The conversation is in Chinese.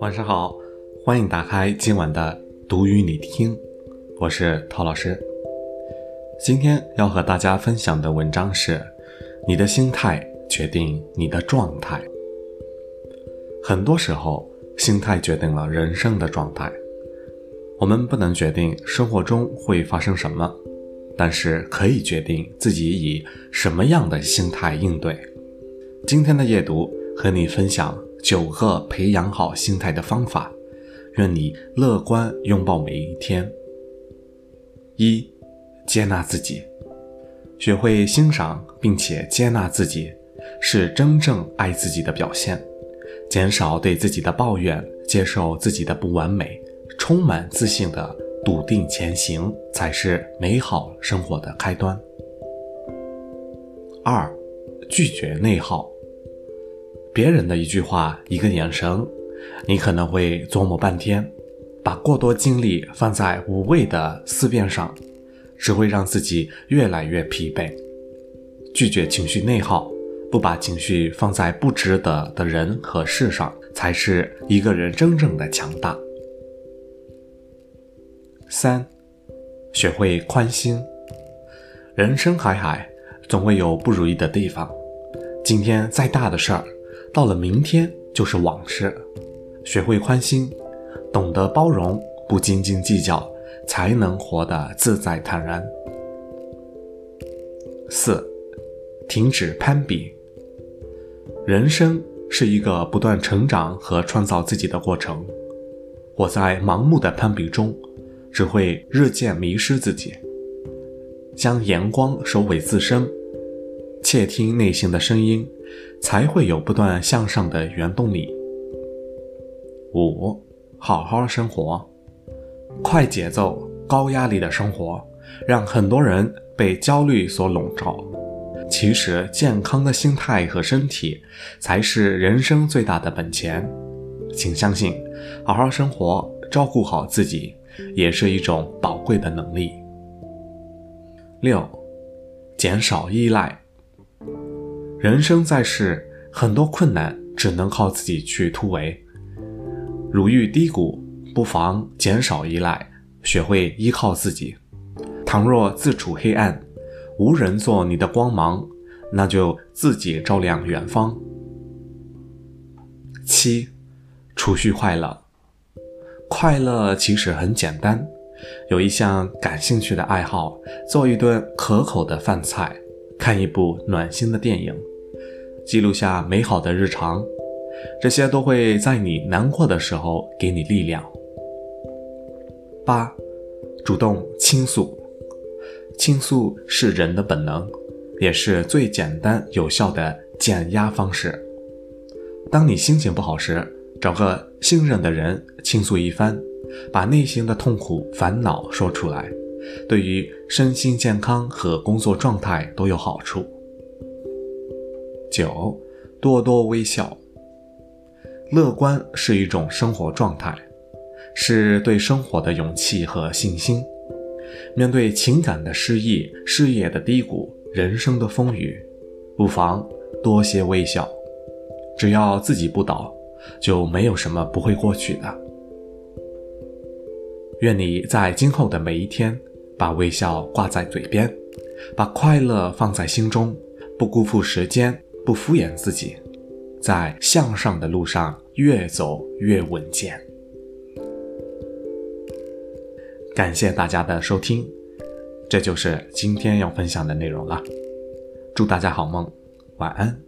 晚上好，欢迎打开今晚的读与你听，我是陶老师。今天要和大家分享的文章是：你的心态决定你的状态。很多时候，心态决定了人生的状态。我们不能决定生活中会发生什么，但是可以决定自己以什么样的心态应对。今天的阅读和你分享九个培养好心态的方法，愿你乐观拥抱每一天。一、接纳自己，学会欣赏并且接纳自己，是真正爱自己的表现。减少对自己的抱怨，接受自己的不完美，充满自信的笃定前行，才是美好生活的开端。二，拒绝内耗。别人的一句话、一个眼神，你可能会琢磨半天，把过多精力放在无谓的思辨上，只会让自己越来越疲惫。拒绝情绪内耗。不把情绪放在不值得的人和事上，才是一个人真正的强大。三，学会宽心。人生海海，总会有不如意的地方。今天再大的事儿，到了明天就是往事。学会宽心，懂得包容，不斤斤计较，才能活得自在坦然。四，停止攀比。人生是一个不断成长和创造自己的过程，我在盲目的攀比中，只会日渐迷失自己。将眼光收回自身，窃听内心的声音，才会有不断向上的原动力。五，好好生活。快节奏、高压力的生活，让很多人被焦虑所笼罩。其实，健康的心态和身体才是人生最大的本钱。请相信，好好生活，照顾好自己，也是一种宝贵的能力。六，减少依赖。人生在世，很多困难只能靠自己去突围。如遇低谷，不妨减少依赖，学会依靠自己。倘若自处黑暗，无人做你的光芒，那就自己照亮远方。七，储蓄快乐。快乐其实很简单，有一项感兴趣的爱好，做一顿可口的饭菜，看一部暖心的电影，记录下美好的日常，这些都会在你难过的时候给你力量。八，主动倾诉。倾诉是人的本能，也是最简单有效的减压方式。当你心情不好时，找个信任的人倾诉一番，把内心的痛苦、烦恼说出来，对于身心健康和工作状态都有好处。九，多多微笑。乐观是一种生活状态，是对生活的勇气和信心。面对情感的失意、事业的低谷、人生的风雨，不妨多些微笑。只要自己不倒，就没有什么不会过去的。愿你在今后的每一天，把微笑挂在嘴边，把快乐放在心中，不辜负时间，不敷衍自己，在向上的路上越走越稳健。感谢大家的收听，这就是今天要分享的内容了。祝大家好梦，晚安。